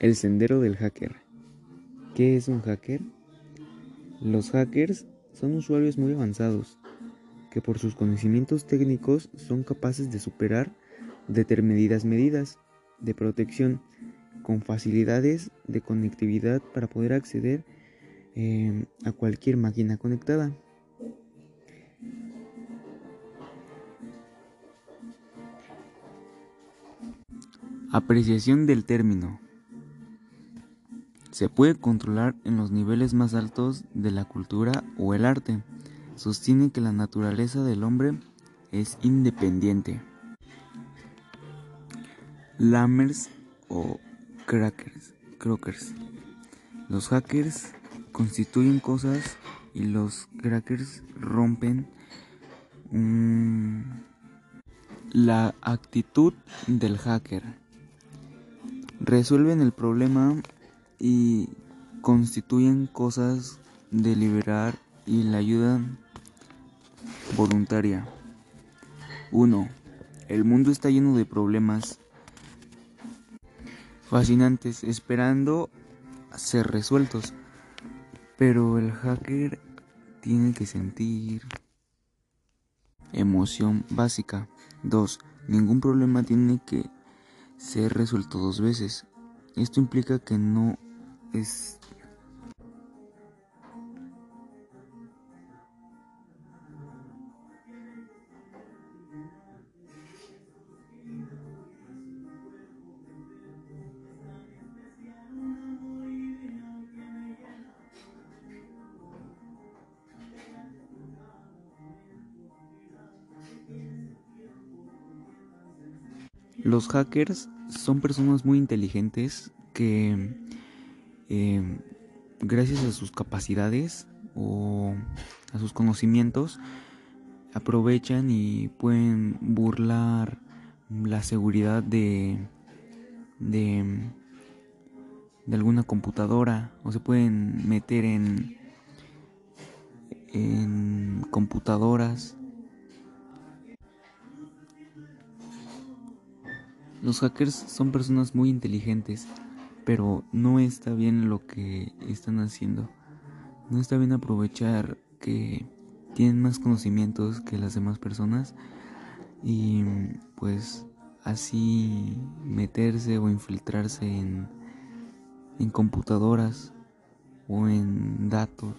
El sendero del hacker. ¿Qué es un hacker? Los hackers son usuarios muy avanzados que por sus conocimientos técnicos son capaces de superar determinadas medidas de protección con facilidades de conectividad para poder acceder eh, a cualquier máquina conectada. Apreciación del término. Se puede controlar en los niveles más altos de la cultura o el arte. Sostiene que la naturaleza del hombre es independiente. Lammers o crackers, crockers. Los hackers constituyen cosas y los crackers rompen la actitud del hacker. Resuelven el problema y constituyen cosas de liberar y la ayuda voluntaria. 1. El mundo está lleno de problemas fascinantes esperando ser resueltos, pero el hacker tiene que sentir emoción básica. 2. Ningún problema tiene que ser resuelto dos veces. Esto implica que no es Los hackers son personas muy inteligentes que eh, gracias a sus capacidades o a sus conocimientos aprovechan y pueden burlar la seguridad de, de, de alguna computadora o se pueden meter en, en computadoras. Los hackers son personas muy inteligentes, pero no está bien lo que están haciendo. No está bien aprovechar que tienen más conocimientos que las demás personas y pues así meterse o infiltrarse en, en computadoras o en datos